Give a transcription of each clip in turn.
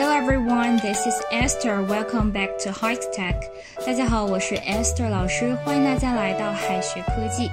Hello everyone, this is Esther. Welcome back to High Tech. 大家好，我是 Esther 老师，欢迎大家来到海学科技。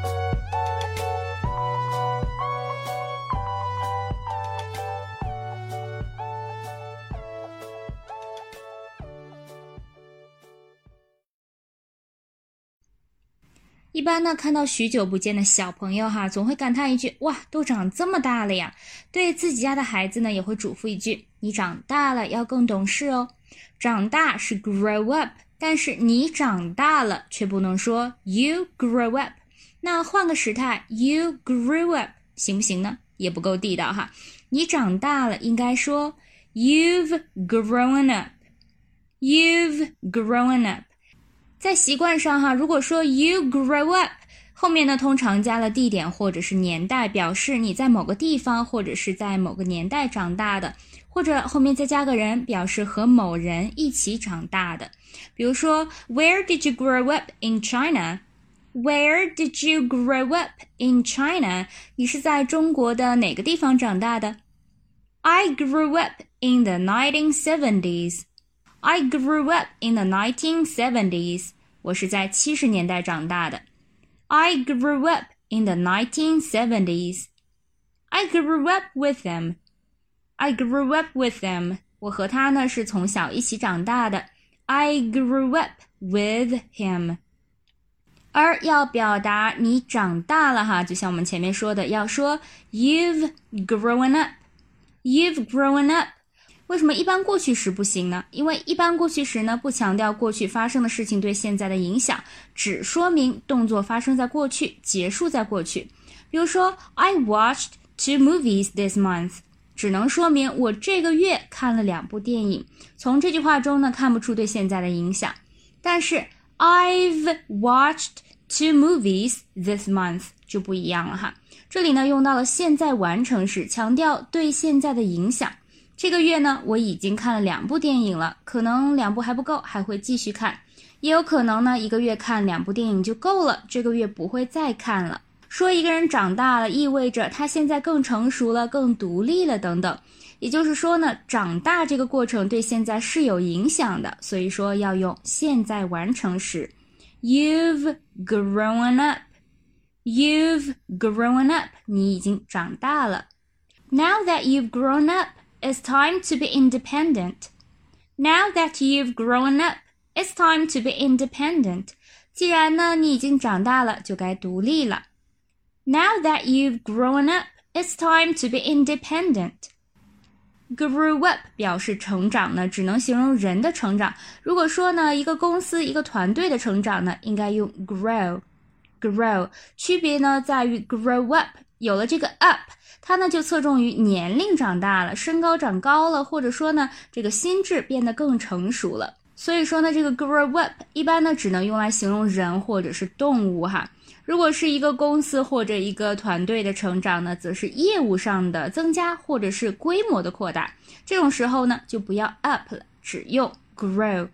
一般呢，看到许久不见的小朋友哈，总会感叹一句：“哇，都长这么大了呀！”对自己家的孩子呢，也会嘱咐一句：“你长大了要更懂事哦。”长大是 grow up，但是你长大了却不能说 you grow up。那换个时态，you grew up 行不行呢？也不够地道哈。你长大了应该说 you've grown up，you've grown up。在习惯上哈，如果说 you grow up，后面呢通常加了地点或者是年代，表示你在某个地方或者是在某个年代长大的，或者后面再加个人，表示和某人一起长大的。比如说，Where did you grow up in China？Where did you grow up in China？你是在中国的哪个地方长大的？I grew up in the 1970s。I grew up in the 1970s. 我是在七十年代长大的。I grew up in the 1970s. I grew up with them. I grew up with them. 我和他呢是从小一起长大的。I grew up with him. 而要表达你长大了哈，就像我们前面说的，要说 You've grown up. You've grown up. 为什么一般过去时不行呢？因为一般过去时呢，不强调过去发生的事情对现在的影响，只说明动作发生在过去，结束在过去。比如说，I watched two movies this month，只能说明我这个月看了两部电影。从这句话中呢，看不出对现在的影响。但是 I've watched two movies this month 就不一样了哈。这里呢，用到了现在完成时，强调对现在的影响。这个月呢，我已经看了两部电影了，可能两部还不够，还会继续看，也有可能呢，一个月看两部电影就够了，这个月不会再看了。说一个人长大了，意味着他现在更成熟了，更独立了，等等。也就是说呢，长大这个过程对现在是有影响的，所以说要用现在完成时。You've grown up. You've grown up. 你已经长大了。Now that you've grown up. It's time to be independent. Now that you've grown up, it's time to be independent. 既然呢你已经长大了，就该独立了。Now that you've grown up, it's time to be independent. Grew up 表示成长呢，只能形容人的成长。如果说呢一个公司、一个团队的成长呢，应该用 grow。grow 区别呢在于 grow up 有了这个 up，它呢就侧重于年龄长大了，身高长高了，或者说呢这个心智变得更成熟了。所以说呢这个 grow up 一般呢只能用来形容人或者是动物哈。如果是一个公司或者一个团队的成长呢，则是业务上的增加或者是规模的扩大。这种时候呢就不要 up 了，只用 grow。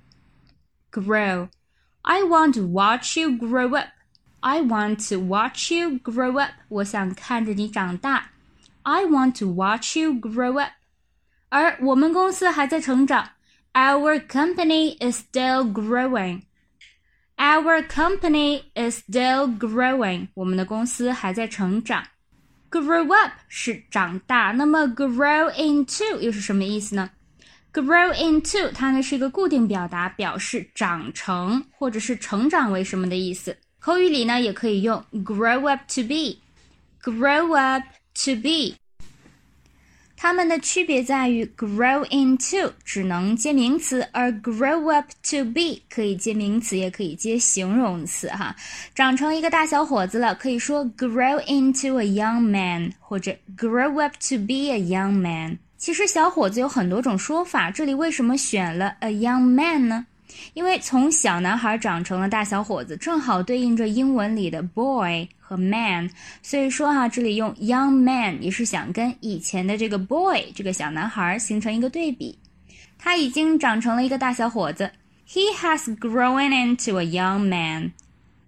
grow。I want to watch you grow up。I want to watch you grow up. 我想看着你长大。I want to watch you grow up. 而我们公司还在成长。Our company is still growing. Our company is still growing. 我们的公司还在成长。Grow up 是长大，那么 grow into 又是什么意思呢？Grow into 它呢是一个固定表达，表示长成或者是成长为什么的意思。 口语里呢，也可以用 grow up to be，grow up to be。它们的区别在于 grow into 只能接名词，而 grow up to be 可以接名词，也可以接形容词。哈，长成一个大小伙子了，可以说 grow into a young man，或者 grow up to be a young man。其实小伙子有很多种说法，这里为什么选了 a young man 呢？ 因为从小男孩长成了大小伙子，正好对应着英文里的 boy 和 man，所以说哈，这里用 young man 也是想跟以前的这个 boy 这个小男孩形成一个对比。他已经长成了一个大小伙子，He has grown into a young man。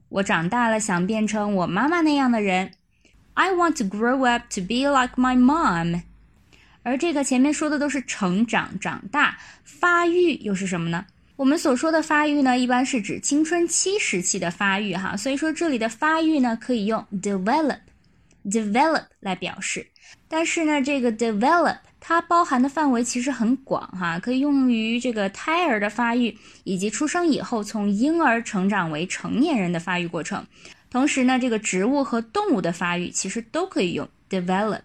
我长大了，想变成我妈妈那样的人。I want to grow up to be like my mom。而这个前面说的都是成长、长大，发育又是什么呢？我们所说的发育呢，一般是指青春期时期的发育哈。所以说这里的发育呢，可以用 develop，develop 来表示。但是呢，这个 develop 它包含的范围其实很广哈，可以用于这个胎儿的发育，以及出生以后从婴儿成长为成年人的发育过程。同时呢，这个植物和动物的发育其实都可以用 develop。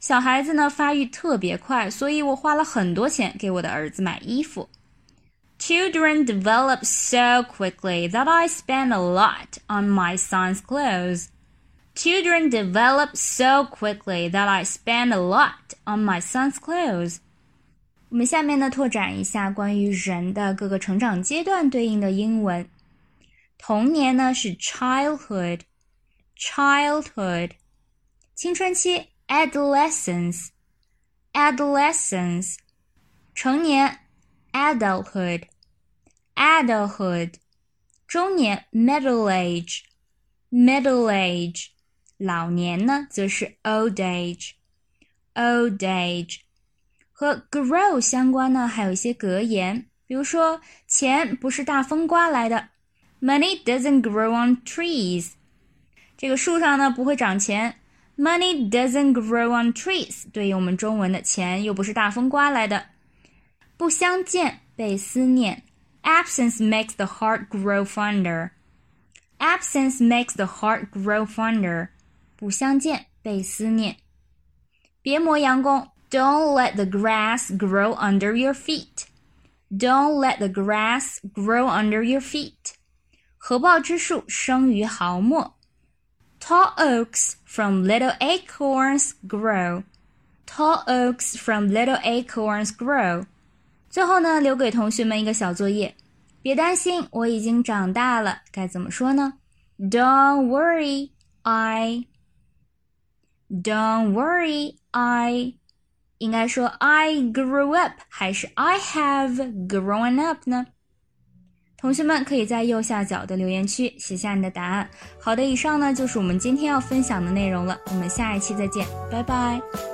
小孩子呢发育特别快，所以我花了很多钱给我的儿子买衣服。Children develop so quickly that I spend a lot on my son's clothes. Children develop so quickly that I spend a lot on my son's clothes. 我们下面呢拓展一下关于人的各个成长阶段对应的英文。童年呢是 childhood，childhood，青春期 adolescence, adolescence，成年 adulthood, adulthood，中年 middle age, middle age，老年呢则是 old age, old age。和 grow 相关呢，还有一些格言，比如说钱不是大风刮来的，money doesn't grow on trees，这个树上呢不会长钱。Money doesn't grow on trees，对应我们中文的钱又不是大风刮来的。不相见，被思念。 Absence makes the heart grow fonder. Absence makes the heart grow fonder. 不相见，被思念。别磨洋工。Don't let the grass grow under your feet. Don't let the grass grow under your feet. 合抱之树生于毫末。Tall oaks from little acorns grow. Tall oaks from little acorns grow. 最后呢，留给同学们一个小作业，别担心，我已经长大了，该怎么说呢？Don't worry, I. Don't worry, I. 应该说 I grew up 还是 I have grown up 呢？同学们可以在右下角的留言区写下你的答案。好的，以上呢就是我们今天要分享的内容了，我们下一期再见，拜拜。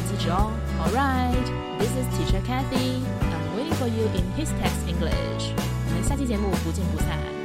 即止哦。All right, this is Teacher Kathy. I'm waiting for you in his text English. 我们下期节目不见不散。